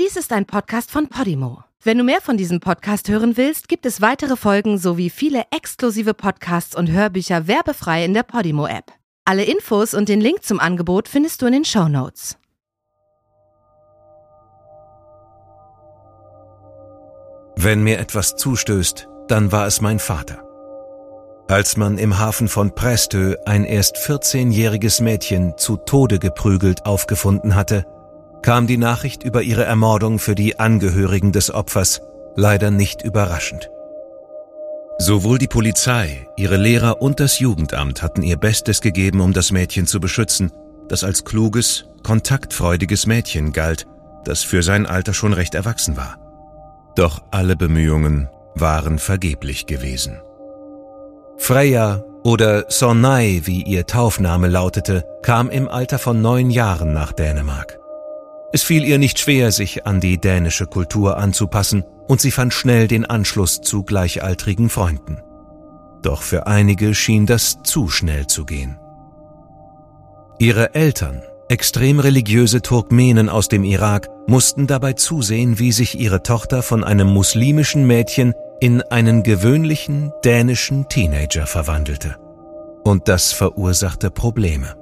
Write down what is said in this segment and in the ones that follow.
Dies ist ein Podcast von Podimo. Wenn du mehr von diesem Podcast hören willst, gibt es weitere Folgen sowie viele exklusive Podcasts und Hörbücher werbefrei in der Podimo-App. Alle Infos und den Link zum Angebot findest du in den Show Notes. Wenn mir etwas zustößt, dann war es mein Vater. Als man im Hafen von Prestö ein erst 14-jähriges Mädchen zu Tode geprügelt aufgefunden hatte, kam die Nachricht über ihre Ermordung für die Angehörigen des Opfers leider nicht überraschend. Sowohl die Polizei, ihre Lehrer und das Jugendamt hatten ihr Bestes gegeben, um das Mädchen zu beschützen, das als kluges, kontaktfreudiges Mädchen galt, das für sein Alter schon recht erwachsen war. Doch alle Bemühungen waren vergeblich gewesen. Freya oder Sonai, wie ihr Taufname lautete, kam im Alter von neun Jahren nach Dänemark. Es fiel ihr nicht schwer, sich an die dänische Kultur anzupassen, und sie fand schnell den Anschluss zu gleichaltrigen Freunden. Doch für einige schien das zu schnell zu gehen. Ihre Eltern, extrem religiöse Turkmenen aus dem Irak, mussten dabei zusehen, wie sich ihre Tochter von einem muslimischen Mädchen in einen gewöhnlichen dänischen Teenager verwandelte. Und das verursachte Probleme.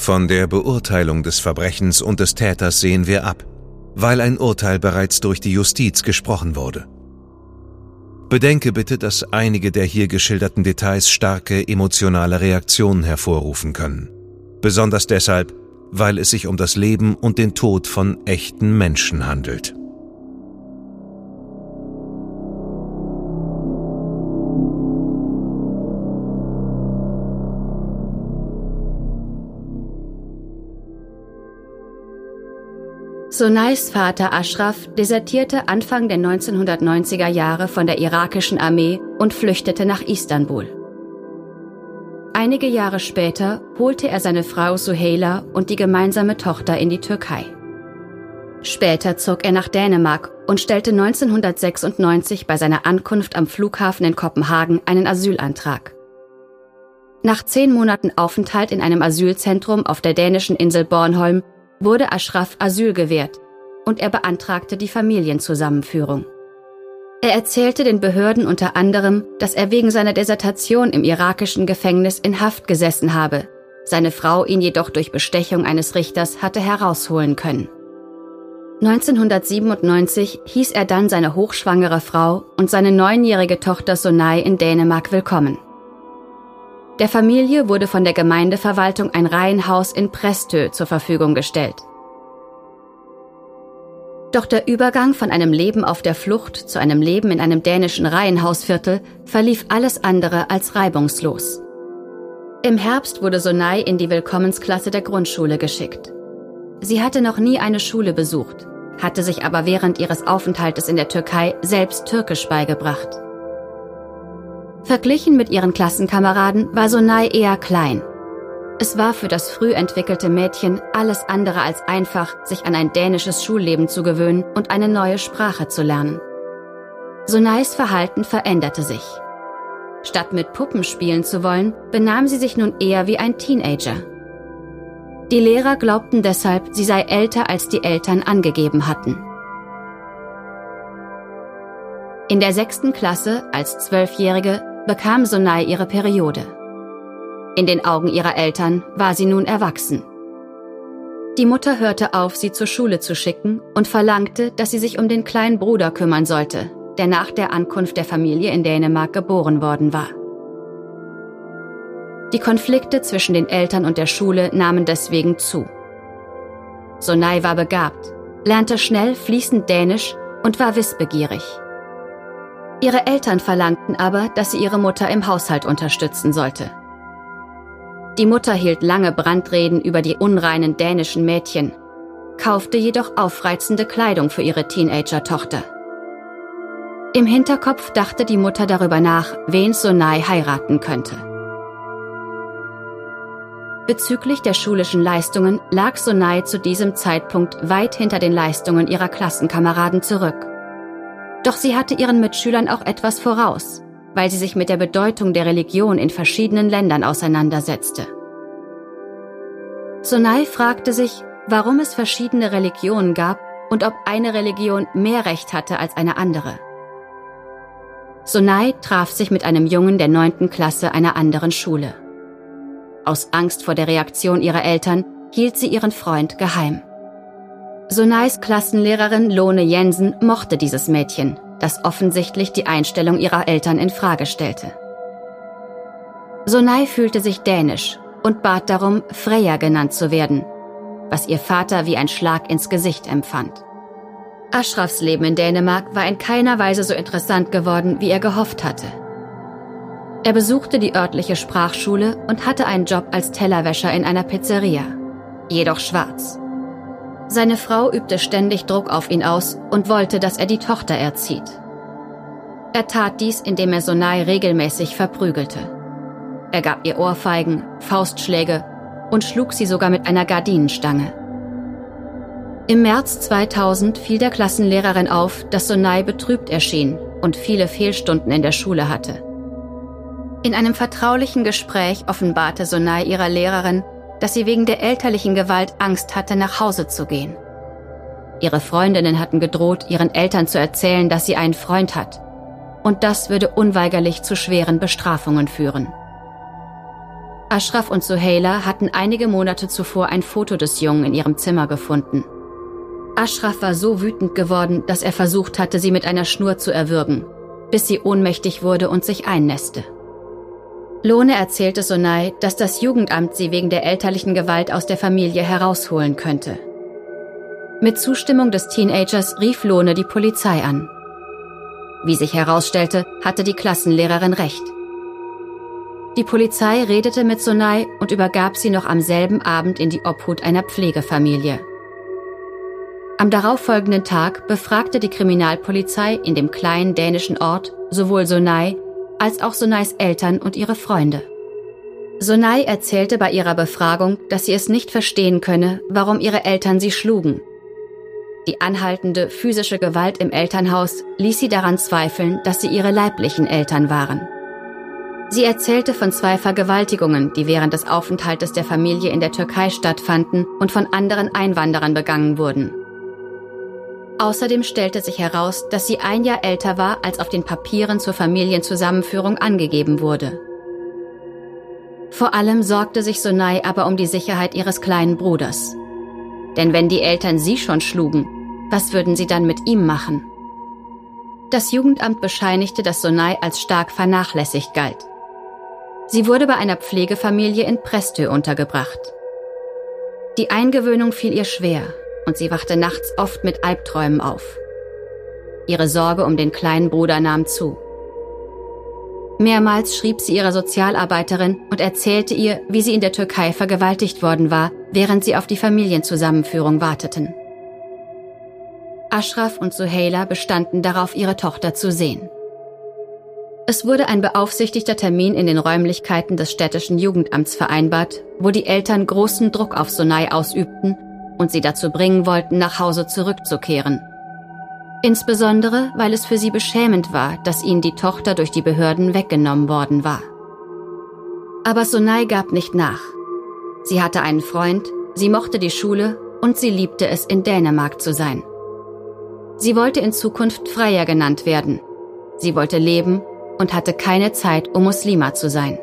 von der Beurteilung des Verbrechens und des Täters sehen wir ab, weil ein Urteil bereits durch die Justiz gesprochen wurde. Bedenke bitte, dass einige der hier geschilderten Details starke emotionale Reaktionen hervorrufen können. Besonders deshalb, weil es sich um das Leben und den Tod von echten Menschen handelt. Sonais Vater Ashraf desertierte Anfang der 1990er Jahre von der irakischen Armee und flüchtete nach Istanbul. Einige Jahre später holte er seine Frau Suheila und die gemeinsame Tochter in die Türkei. Später zog er nach Dänemark und stellte 1996 bei seiner Ankunft am Flughafen in Kopenhagen einen Asylantrag. Nach zehn Monaten Aufenthalt in einem Asylzentrum auf der dänischen Insel Bornholm wurde Ashraf Asyl gewährt und er beantragte die Familienzusammenführung. Er erzählte den Behörden unter anderem, dass er wegen seiner Desertation im irakischen Gefängnis in Haft gesessen habe, seine Frau ihn jedoch durch Bestechung eines Richters hatte herausholen können. 1997 hieß er dann seine hochschwangere Frau und seine neunjährige Tochter Sonai in Dänemark willkommen. Der Familie wurde von der Gemeindeverwaltung ein Reihenhaus in Prestö zur Verfügung gestellt. Doch der Übergang von einem Leben auf der Flucht zu einem Leben in einem dänischen Reihenhausviertel verlief alles andere als reibungslos. Im Herbst wurde Sonai in die Willkommensklasse der Grundschule geschickt. Sie hatte noch nie eine Schule besucht, hatte sich aber während ihres Aufenthaltes in der Türkei selbst Türkisch beigebracht. Verglichen mit ihren Klassenkameraden war Sonai eher klein. Es war für das früh entwickelte Mädchen alles andere als einfach, sich an ein dänisches Schulleben zu gewöhnen und eine neue Sprache zu lernen. Sonais Verhalten veränderte sich. Statt mit Puppen spielen zu wollen, benahm sie sich nun eher wie ein Teenager. Die Lehrer glaubten deshalb, sie sei älter als die Eltern angegeben hatten. In der sechsten Klasse, als Zwölfjährige, bekam Sonai ihre Periode. In den Augen ihrer Eltern war sie nun erwachsen. Die Mutter hörte auf, sie zur Schule zu schicken und verlangte, dass sie sich um den kleinen Bruder kümmern sollte, der nach der Ankunft der Familie in Dänemark geboren worden war. Die Konflikte zwischen den Eltern und der Schule nahmen deswegen zu. Sonai war begabt, lernte schnell fließend Dänisch und war wissbegierig. Ihre Eltern verlangten aber, dass sie ihre Mutter im Haushalt unterstützen sollte. Die Mutter hielt lange Brandreden über die unreinen dänischen Mädchen, kaufte jedoch aufreizende Kleidung für ihre Teenager-Tochter. Im Hinterkopf dachte die Mutter darüber nach, wen Sonai heiraten könnte. Bezüglich der schulischen Leistungen lag Sonai zu diesem Zeitpunkt weit hinter den Leistungen ihrer Klassenkameraden zurück. Doch sie hatte ihren Mitschülern auch etwas voraus, weil sie sich mit der Bedeutung der Religion in verschiedenen Ländern auseinandersetzte. Sonai fragte sich, warum es verschiedene Religionen gab und ob eine Religion mehr Recht hatte als eine andere. Sonai traf sich mit einem Jungen der neunten Klasse einer anderen Schule. Aus Angst vor der Reaktion ihrer Eltern hielt sie ihren Freund geheim. Sonais Klassenlehrerin Lone Jensen mochte dieses Mädchen, das offensichtlich die Einstellung ihrer Eltern in Frage stellte. Sonai fühlte sich dänisch und bat darum, Freya genannt zu werden, was ihr Vater wie ein Schlag ins Gesicht empfand. Ashrafs Leben in Dänemark war in keiner Weise so interessant geworden, wie er gehofft hatte. Er besuchte die örtliche Sprachschule und hatte einen Job als Tellerwäscher in einer Pizzeria, jedoch schwarz. Seine Frau übte ständig Druck auf ihn aus und wollte, dass er die Tochter erzieht. Er tat dies, indem er Sonai regelmäßig verprügelte. Er gab ihr Ohrfeigen, Faustschläge und schlug sie sogar mit einer Gardinenstange. Im März 2000 fiel der Klassenlehrerin auf, dass Sonai betrübt erschien und viele Fehlstunden in der Schule hatte. In einem vertraulichen Gespräch offenbarte Sonai ihrer Lehrerin, dass sie wegen der elterlichen Gewalt Angst hatte, nach Hause zu gehen. Ihre Freundinnen hatten gedroht, ihren Eltern zu erzählen, dass sie einen Freund hat. Und das würde unweigerlich zu schweren Bestrafungen führen. Ashraf und Suhaila hatten einige Monate zuvor ein Foto des Jungen in ihrem Zimmer gefunden. Ashraf war so wütend geworden, dass er versucht hatte, sie mit einer Schnur zu erwürgen, bis sie ohnmächtig wurde und sich einnässte. Lohne erzählte Sonai, dass das Jugendamt sie wegen der elterlichen Gewalt aus der Familie herausholen könnte. Mit Zustimmung des Teenagers rief Lohne die Polizei an. Wie sich herausstellte, hatte die Klassenlehrerin recht. Die Polizei redete mit Sonai und übergab sie noch am selben Abend in die Obhut einer Pflegefamilie. Am darauffolgenden Tag befragte die Kriminalpolizei in dem kleinen dänischen Ort sowohl Sonai als auch Sonais Eltern und ihre Freunde. Sonai erzählte bei ihrer Befragung, dass sie es nicht verstehen könne, warum ihre Eltern sie schlugen. Die anhaltende physische Gewalt im Elternhaus ließ sie daran zweifeln, dass sie ihre leiblichen Eltern waren. Sie erzählte von zwei Vergewaltigungen, die während des Aufenthaltes der Familie in der Türkei stattfanden und von anderen Einwanderern begangen wurden. Außerdem stellte sich heraus, dass sie ein Jahr älter war, als auf den Papieren zur Familienzusammenführung angegeben wurde. Vor allem sorgte sich Sonai aber um die Sicherheit ihres kleinen Bruders. Denn wenn die Eltern sie schon schlugen, was würden sie dann mit ihm machen? Das Jugendamt bescheinigte, dass Sonai als stark vernachlässigt galt. Sie wurde bei einer Pflegefamilie in Prestö untergebracht. Die Eingewöhnung fiel ihr schwer und sie wachte nachts oft mit Albträumen auf. Ihre Sorge um den kleinen Bruder nahm zu. Mehrmals schrieb sie ihrer Sozialarbeiterin und erzählte ihr, wie sie in der Türkei vergewaltigt worden war, während sie auf die Familienzusammenführung warteten. Ashraf und Suhaila bestanden darauf, ihre Tochter zu sehen. Es wurde ein beaufsichtigter Termin in den Räumlichkeiten des städtischen Jugendamts vereinbart, wo die Eltern großen Druck auf Sonai ausübten und sie dazu bringen wollten, nach Hause zurückzukehren. Insbesondere, weil es für sie beschämend war, dass ihnen die Tochter durch die Behörden weggenommen worden war. Aber Sonai gab nicht nach. Sie hatte einen Freund, sie mochte die Schule und sie liebte es, in Dänemark zu sein. Sie wollte in Zukunft Freier genannt werden. Sie wollte leben und hatte keine Zeit, um Muslima zu sein.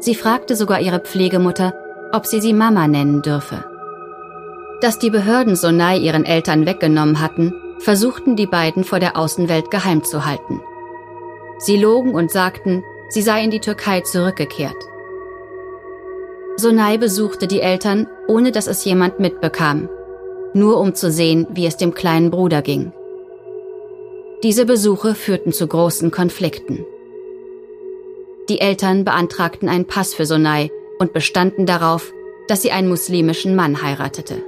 Sie fragte sogar ihre Pflegemutter, ob sie sie Mama nennen dürfe. Dass die Behörden Sonai ihren Eltern weggenommen hatten, versuchten die beiden vor der Außenwelt geheim zu halten. Sie logen und sagten, sie sei in die Türkei zurückgekehrt. Sonai besuchte die Eltern, ohne dass es jemand mitbekam, nur um zu sehen, wie es dem kleinen Bruder ging. Diese Besuche führten zu großen Konflikten. Die Eltern beantragten einen Pass für Sonai und bestanden darauf, dass sie einen muslimischen Mann heiratete.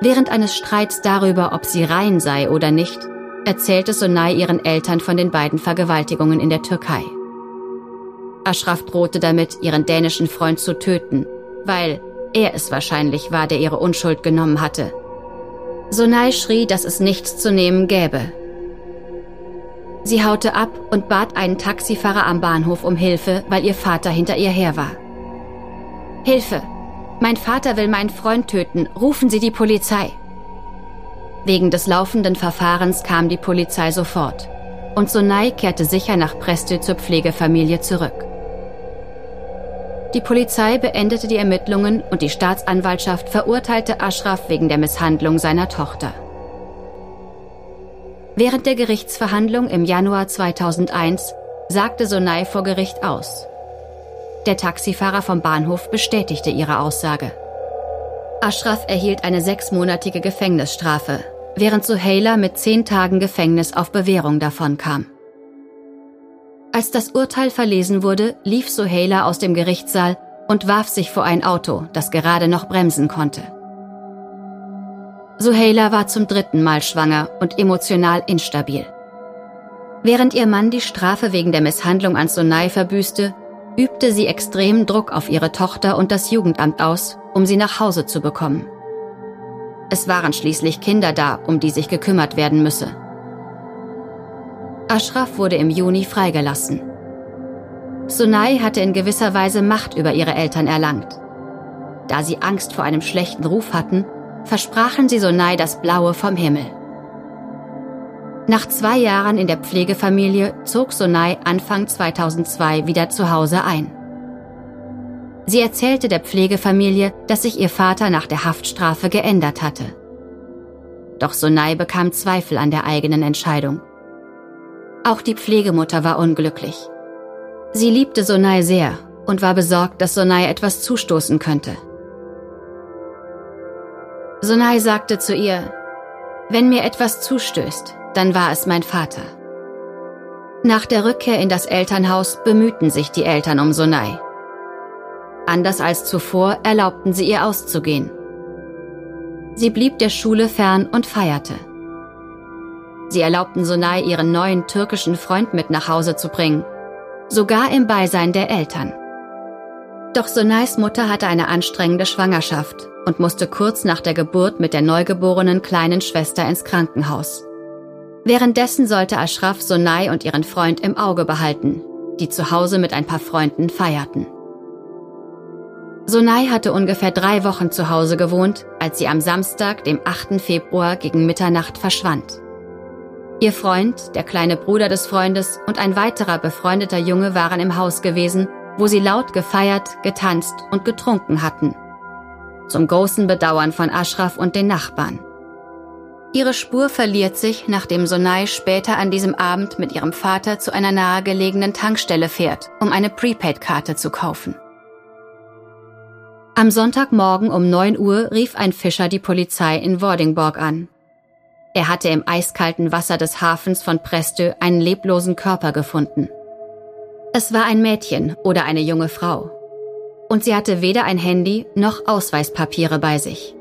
Während eines Streits darüber, ob sie rein sei oder nicht, erzählte Sonai ihren Eltern von den beiden Vergewaltigungen in der Türkei. Ashraf drohte damit, ihren dänischen Freund zu töten, weil er es wahrscheinlich war, der ihre Unschuld genommen hatte. Sonai schrie, dass es nichts zu nehmen gäbe. Sie haute ab und bat einen Taxifahrer am Bahnhof um Hilfe, weil ihr Vater hinter ihr her war. Hilfe! Mein Vater will meinen Freund töten. Rufen Sie die Polizei. Wegen des laufenden Verfahrens kam die Polizei sofort. Und Sonai kehrte sicher nach Prestö zur Pflegefamilie zurück. Die Polizei beendete die Ermittlungen und die Staatsanwaltschaft verurteilte Ashraf wegen der Misshandlung seiner Tochter. Während der Gerichtsverhandlung im Januar 2001 sagte Sonai vor Gericht aus. Der Taxifahrer vom Bahnhof bestätigte ihre Aussage. Ashraf erhielt eine sechsmonatige Gefängnisstrafe, während Suheila mit zehn Tagen Gefängnis auf Bewährung davonkam. Als das Urteil verlesen wurde, lief Suheila aus dem Gerichtssaal und warf sich vor ein Auto, das gerade noch bremsen konnte. Suheila war zum dritten Mal schwanger und emotional instabil. Während ihr Mann die Strafe wegen der Misshandlung an Sonai verbüßte, übte sie extremen Druck auf ihre Tochter und das Jugendamt aus, um sie nach Hause zu bekommen. Es waren schließlich Kinder da, um die sich gekümmert werden müsse. Ashraf wurde im Juni freigelassen. Sunai hatte in gewisser Weise Macht über ihre Eltern erlangt. Da sie Angst vor einem schlechten Ruf hatten, versprachen sie Sunai das Blaue vom Himmel. Nach zwei Jahren in der Pflegefamilie zog Sunai Anfang 2002 wieder zu Hause ein. Sie erzählte der Pflegefamilie, dass sich ihr Vater nach der Haftstrafe geändert hatte. Doch Sunai bekam Zweifel an der eigenen Entscheidung. Auch die Pflegemutter war unglücklich. Sie liebte Sonai sehr und war besorgt, dass Sonai etwas zustoßen könnte. Sonai sagte zu ihr, wenn mir etwas zustößt, dann war es mein Vater. Nach der Rückkehr in das Elternhaus bemühten sich die Eltern um Sonai. Anders als zuvor erlaubten sie ihr auszugehen. Sie blieb der Schule fern und feierte. Sie erlaubten Sonai ihren neuen türkischen Freund mit nach Hause zu bringen, sogar im Beisein der Eltern. Doch Sonais Mutter hatte eine anstrengende Schwangerschaft und musste kurz nach der Geburt mit der neugeborenen kleinen Schwester ins Krankenhaus. Währenddessen sollte Ashraf Sonai und ihren Freund im Auge behalten, die zu Hause mit ein paar Freunden feierten. Sonai hatte ungefähr drei Wochen zu Hause gewohnt, als sie am Samstag, dem 8. Februar gegen Mitternacht verschwand. Ihr Freund, der kleine Bruder des Freundes und ein weiterer befreundeter Junge waren im Haus gewesen, wo sie laut gefeiert, getanzt und getrunken hatten. Zum großen Bedauern von Ashraf und den Nachbarn. Ihre Spur verliert sich, nachdem Sonai später an diesem Abend mit ihrem Vater zu einer nahegelegenen Tankstelle fährt, um eine Prepaid-Karte zu kaufen. Am Sonntagmorgen um 9 Uhr rief ein Fischer die Polizei in Vordingborg an. Er hatte im eiskalten Wasser des Hafens von Prestö einen leblosen Körper gefunden. Es war ein Mädchen oder eine junge Frau. Und sie hatte weder ein Handy noch Ausweispapiere bei sich.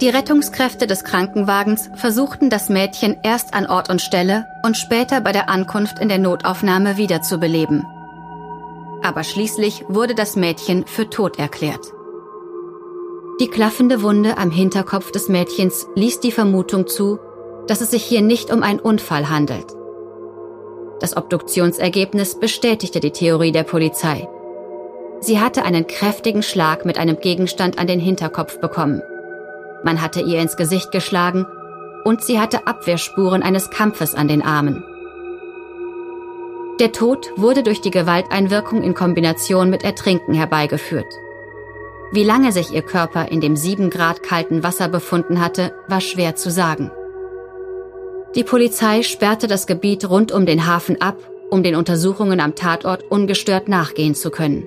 Die Rettungskräfte des Krankenwagens versuchten das Mädchen erst an Ort und Stelle und später bei der Ankunft in der Notaufnahme wiederzubeleben. Aber schließlich wurde das Mädchen für tot erklärt. Die klaffende Wunde am Hinterkopf des Mädchens ließ die Vermutung zu, dass es sich hier nicht um einen Unfall handelt. Das Obduktionsergebnis bestätigte die Theorie der Polizei. Sie hatte einen kräftigen Schlag mit einem Gegenstand an den Hinterkopf bekommen. Man hatte ihr ins Gesicht geschlagen und sie hatte Abwehrspuren eines Kampfes an den Armen. Der Tod wurde durch die Gewalteinwirkung in Kombination mit Ertrinken herbeigeführt. Wie lange sich ihr Körper in dem sieben Grad kalten Wasser befunden hatte, war schwer zu sagen. Die Polizei sperrte das Gebiet rund um den Hafen ab, um den Untersuchungen am Tatort ungestört nachgehen zu können.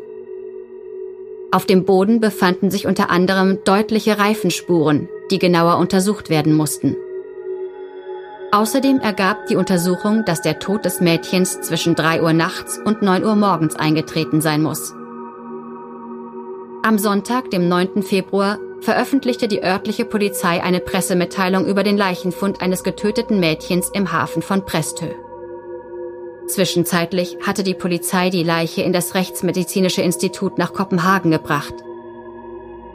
Auf dem Boden befanden sich unter anderem deutliche Reifenspuren, die genauer untersucht werden mussten. Außerdem ergab die Untersuchung, dass der Tod des Mädchens zwischen 3 Uhr nachts und 9 Uhr morgens eingetreten sein muss. Am Sonntag, dem 9. Februar, veröffentlichte die örtliche Polizei eine Pressemitteilung über den Leichenfund eines getöteten Mädchens im Hafen von Prestö. Zwischenzeitlich hatte die Polizei die Leiche in das Rechtsmedizinische Institut nach Kopenhagen gebracht.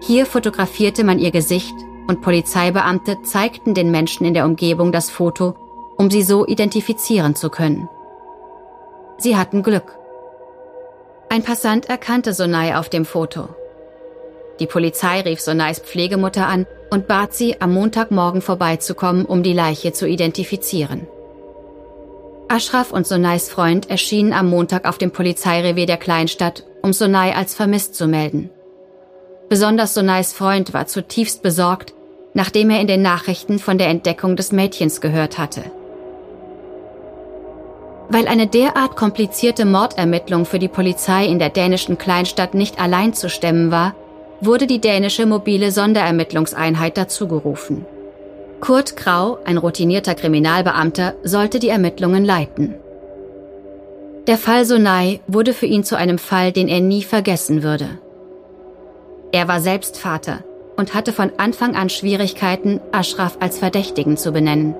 Hier fotografierte man ihr Gesicht und Polizeibeamte zeigten den Menschen in der Umgebung das Foto, um sie so identifizieren zu können. Sie hatten Glück. Ein Passant erkannte Sonai auf dem Foto. Die Polizei rief Sonais Pflegemutter an und bat sie, am Montagmorgen vorbeizukommen, um die Leiche zu identifizieren. Ashraf und Sonais Freund erschienen am Montag auf dem Polizeirevier der Kleinstadt, um Sonai als vermisst zu melden. Besonders Sonais Freund war zutiefst besorgt, nachdem er in den Nachrichten von der Entdeckung des Mädchens gehört hatte. Weil eine derart komplizierte Mordermittlung für die Polizei in der dänischen Kleinstadt nicht allein zu stemmen war, wurde die dänische mobile Sonderermittlungseinheit dazugerufen. Kurt Grau, ein routinierter Kriminalbeamter, sollte die Ermittlungen leiten. Der Fall Sonai wurde für ihn zu einem Fall, den er nie vergessen würde. Er war selbst Vater und hatte von Anfang an Schwierigkeiten, Ashraf als Verdächtigen zu benennen.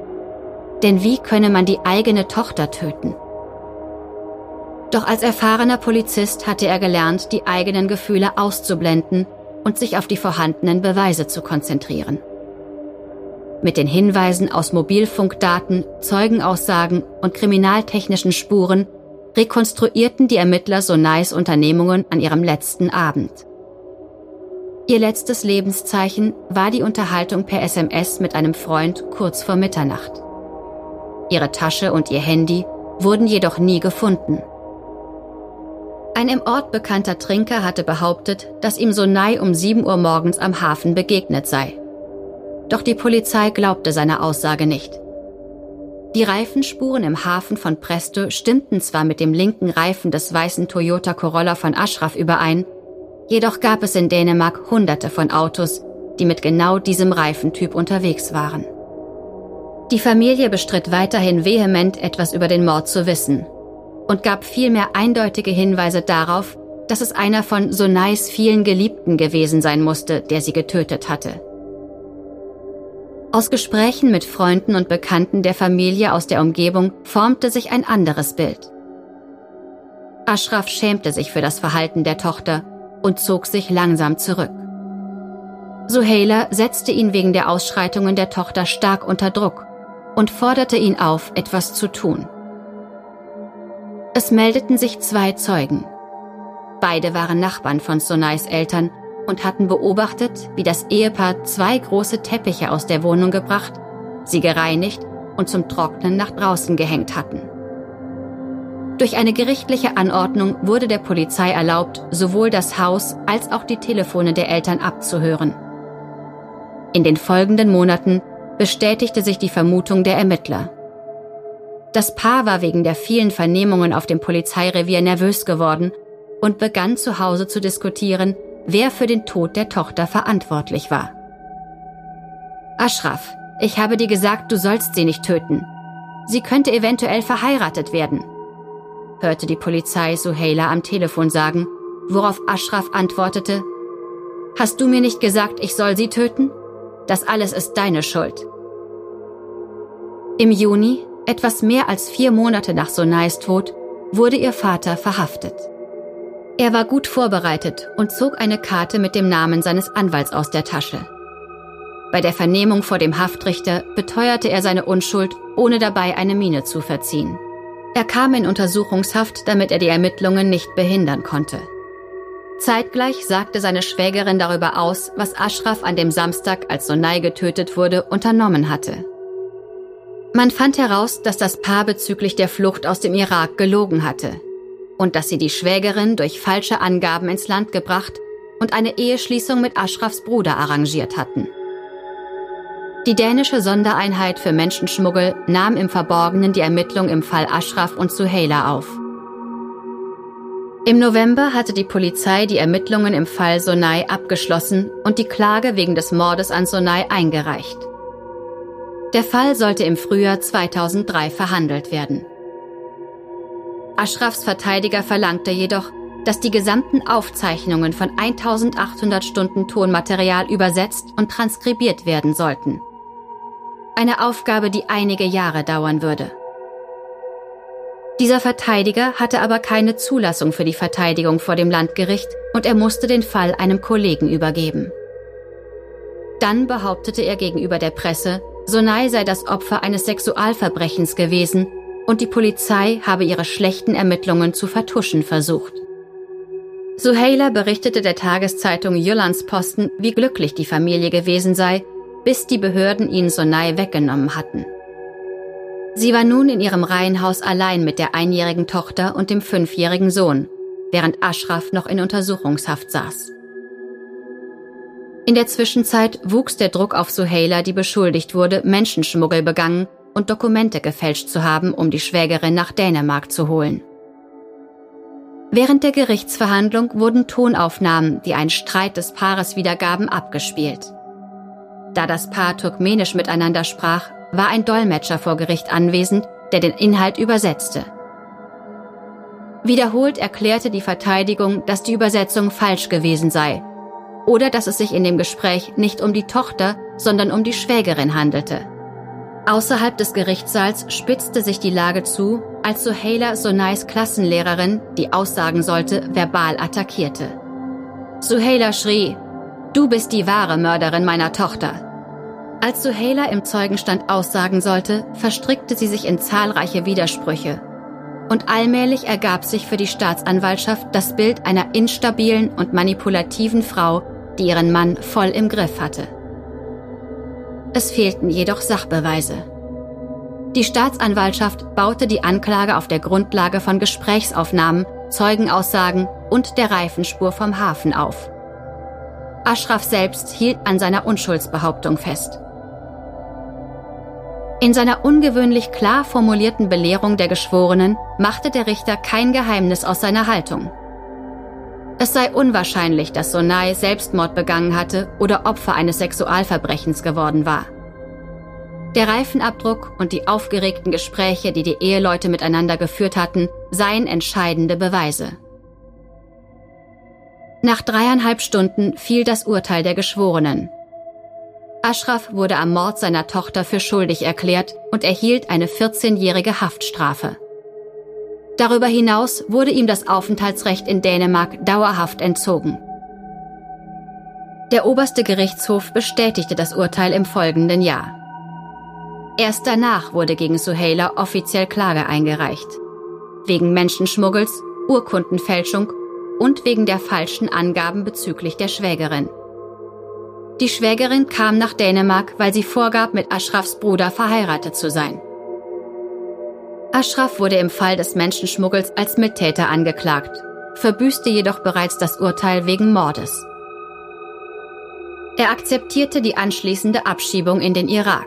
Denn wie könne man die eigene Tochter töten? Doch als erfahrener Polizist hatte er gelernt, die eigenen Gefühle auszublenden und sich auf die vorhandenen Beweise zu konzentrieren. Mit den Hinweisen aus Mobilfunkdaten, Zeugenaussagen und kriminaltechnischen Spuren rekonstruierten die Ermittler Sonais Unternehmungen an ihrem letzten Abend. Ihr letztes Lebenszeichen war die Unterhaltung per SMS mit einem Freund kurz vor Mitternacht. Ihre Tasche und ihr Handy wurden jedoch nie gefunden. Ein im Ort bekannter Trinker hatte behauptet, dass ihm Sonai um 7 Uhr morgens am Hafen begegnet sei. Doch die Polizei glaubte seiner Aussage nicht. Die Reifenspuren im Hafen von Presto stimmten zwar mit dem linken Reifen des weißen Toyota Corolla von Ashraf überein, jedoch gab es in Dänemark hunderte von Autos, die mit genau diesem Reifentyp unterwegs waren. Die Familie bestritt weiterhin vehement etwas über den Mord zu wissen und gab vielmehr eindeutige Hinweise darauf, dass es einer von Sonais vielen Geliebten gewesen sein musste, der sie getötet hatte. Aus Gesprächen mit Freunden und Bekannten der Familie aus der Umgebung formte sich ein anderes Bild. Ashraf schämte sich für das Verhalten der Tochter und zog sich langsam zurück. Suheila setzte ihn wegen der Ausschreitungen der Tochter stark unter Druck und forderte ihn auf, etwas zu tun. Es meldeten sich zwei Zeugen. Beide waren Nachbarn von Sonais Eltern und hatten beobachtet, wie das Ehepaar zwei große Teppiche aus der Wohnung gebracht, sie gereinigt und zum Trocknen nach draußen gehängt hatten. Durch eine gerichtliche Anordnung wurde der Polizei erlaubt, sowohl das Haus als auch die Telefone der Eltern abzuhören. In den folgenden Monaten bestätigte sich die Vermutung der Ermittler. Das Paar war wegen der vielen Vernehmungen auf dem Polizeirevier nervös geworden und begann zu Hause zu diskutieren, wer für den Tod der Tochter verantwortlich war. Ashraf, ich habe dir gesagt, du sollst sie nicht töten. Sie könnte eventuell verheiratet werden, hörte die Polizei Suheila am Telefon sagen, worauf Ashraf antwortete, Hast du mir nicht gesagt, ich soll sie töten? Das alles ist deine Schuld. Im Juni, etwas mehr als vier Monate nach Sonais Tod, wurde ihr Vater verhaftet. Er war gut vorbereitet und zog eine Karte mit dem Namen seines Anwalts aus der Tasche. Bei der Vernehmung vor dem Haftrichter beteuerte er seine Unschuld, ohne dabei eine Miene zu verziehen. Er kam in Untersuchungshaft, damit er die Ermittlungen nicht behindern konnte. Zeitgleich sagte seine Schwägerin darüber aus, was Ashraf an dem Samstag, als Sonai getötet wurde, unternommen hatte. Man fand heraus, dass das Paar bezüglich der Flucht aus dem Irak gelogen hatte und dass sie die Schwägerin durch falsche Angaben ins Land gebracht und eine Eheschließung mit Ashrafs Bruder arrangiert hatten. Die dänische Sondereinheit für Menschenschmuggel nahm im Verborgenen die Ermittlung im Fall Ashraf und Suheila auf. Im November hatte die Polizei die Ermittlungen im Fall Sonai abgeschlossen und die Klage wegen des Mordes an Sonai eingereicht. Der Fall sollte im Frühjahr 2003 verhandelt werden. Ashrafs Verteidiger verlangte jedoch, dass die gesamten Aufzeichnungen von 1800 Stunden Tonmaterial übersetzt und transkribiert werden sollten. Eine Aufgabe, die einige Jahre dauern würde. Dieser Verteidiger hatte aber keine Zulassung für die Verteidigung vor dem Landgericht und er musste den Fall einem Kollegen übergeben. Dann behauptete er gegenüber der Presse, Sonai sei das Opfer eines Sexualverbrechens gewesen und die Polizei habe ihre schlechten Ermittlungen zu vertuschen versucht. Suheila berichtete der Tageszeitung Jyllandsposten, wie glücklich die Familie gewesen sei, bis die Behörden ihn Sonai weggenommen hatten. Sie war nun in ihrem Reihenhaus allein mit der einjährigen Tochter und dem fünfjährigen Sohn, während Ashraf noch in Untersuchungshaft saß. In der Zwischenzeit wuchs der Druck auf Suheila, die beschuldigt wurde, Menschenschmuggel begangen und Dokumente gefälscht zu haben, um die Schwägerin nach Dänemark zu holen. Während der Gerichtsverhandlung wurden Tonaufnahmen, die einen Streit des Paares wiedergaben, abgespielt. Da das Paar turkmenisch miteinander sprach, war ein Dolmetscher vor Gericht anwesend, der den Inhalt übersetzte. Wiederholt erklärte die Verteidigung, dass die Übersetzung falsch gewesen sei oder dass es sich in dem Gespräch nicht um die Tochter, sondern um die Schwägerin handelte. Außerhalb des Gerichtssaals spitzte sich die Lage zu, als Suheila Sonais Klassenlehrerin, die aussagen sollte, verbal attackierte. Suheila schrie, Du bist die wahre Mörderin meiner Tochter. Als Suheila im Zeugenstand aussagen sollte, verstrickte sie sich in zahlreiche Widersprüche. Und allmählich ergab sich für die Staatsanwaltschaft das Bild einer instabilen und manipulativen Frau, die ihren Mann voll im Griff hatte. Es fehlten jedoch Sachbeweise. Die Staatsanwaltschaft baute die Anklage auf der Grundlage von Gesprächsaufnahmen, Zeugenaussagen und der Reifenspur vom Hafen auf. Ashraf selbst hielt an seiner Unschuldsbehauptung fest. In seiner ungewöhnlich klar formulierten Belehrung der Geschworenen machte der Richter kein Geheimnis aus seiner Haltung. Es sei unwahrscheinlich, dass Sonai Selbstmord begangen hatte oder Opfer eines Sexualverbrechens geworden war. Der Reifenabdruck und die aufgeregten Gespräche, die die Eheleute miteinander geführt hatten, seien entscheidende Beweise. Nach dreieinhalb Stunden fiel das Urteil der Geschworenen. Ashraf wurde am Mord seiner Tochter für schuldig erklärt und erhielt eine 14-jährige Haftstrafe. Darüber hinaus wurde ihm das Aufenthaltsrecht in Dänemark dauerhaft entzogen. Der oberste Gerichtshof bestätigte das Urteil im folgenden Jahr. Erst danach wurde gegen Suheila offiziell Klage eingereicht. Wegen Menschenschmuggels, Urkundenfälschung und wegen der falschen Angaben bezüglich der Schwägerin. Die Schwägerin kam nach Dänemark, weil sie vorgab, mit Ashrafs Bruder verheiratet zu sein. Ashraf wurde im Fall des Menschenschmuggels als Mittäter angeklagt, verbüßte jedoch bereits das Urteil wegen Mordes. Er akzeptierte die anschließende Abschiebung in den Irak.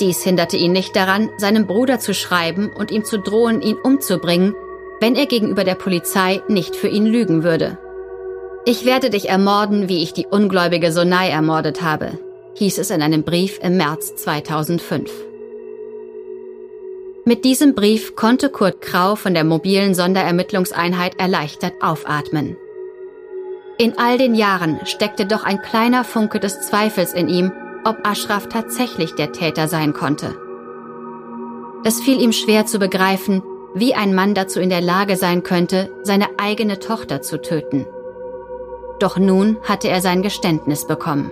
Dies hinderte ihn nicht daran, seinem Bruder zu schreiben und ihm zu drohen, ihn umzubringen, wenn er gegenüber der Polizei nicht für ihn lügen würde. Ich werde dich ermorden, wie ich die ungläubige Sonai ermordet habe, hieß es in einem Brief im März 2005. Mit diesem Brief konnte Kurt Krau von der mobilen Sonderermittlungseinheit erleichtert aufatmen. In all den Jahren steckte doch ein kleiner Funke des Zweifels in ihm, ob Ashraf tatsächlich der Täter sein konnte. Es fiel ihm schwer zu begreifen, wie ein Mann dazu in der Lage sein könnte, seine eigene Tochter zu töten. Doch nun hatte er sein Geständnis bekommen.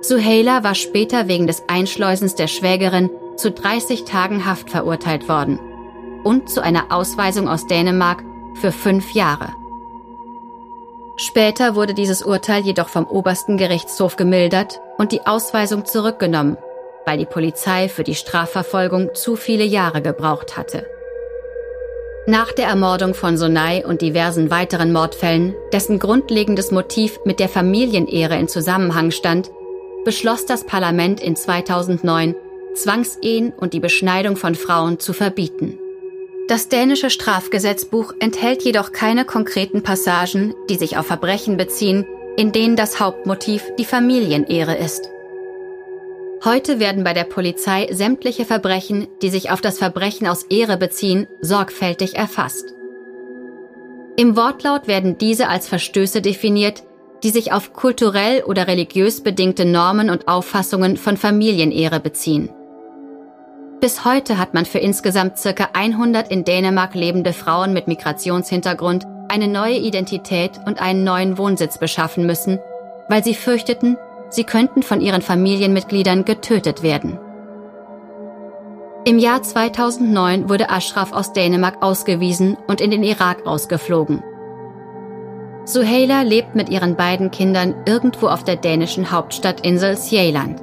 Suheila war später wegen des Einschleusens der Schwägerin zu 30 Tagen Haft verurteilt worden und zu einer Ausweisung aus Dänemark für fünf Jahre. Später wurde dieses Urteil jedoch vom obersten Gerichtshof gemildert und die Ausweisung zurückgenommen, weil die Polizei für die Strafverfolgung zu viele Jahre gebraucht hatte. Nach der Ermordung von Sonai und diversen weiteren Mordfällen, dessen grundlegendes Motiv mit der Familienehre in Zusammenhang stand, beschloss das Parlament in 2009, Zwangsehen und die Beschneidung von Frauen zu verbieten. Das dänische Strafgesetzbuch enthält jedoch keine konkreten Passagen, die sich auf Verbrechen beziehen, in denen das Hauptmotiv die Familienehre ist. Heute werden bei der Polizei sämtliche Verbrechen, die sich auf das Verbrechen aus Ehre beziehen, sorgfältig erfasst. Im Wortlaut werden diese als Verstöße definiert, die sich auf kulturell oder religiös bedingte Normen und Auffassungen von Familienehre beziehen. Bis heute hat man für insgesamt circa 100 in Dänemark lebende Frauen mit Migrationshintergrund eine neue Identität und einen neuen Wohnsitz beschaffen müssen, weil sie fürchteten, sie könnten von ihren Familienmitgliedern getötet werden. Im Jahr 2009 wurde Ashraf aus Dänemark ausgewiesen und in den Irak ausgeflogen. Suheila lebt mit ihren beiden Kindern irgendwo auf der dänischen Hauptstadtinsel Sjælland.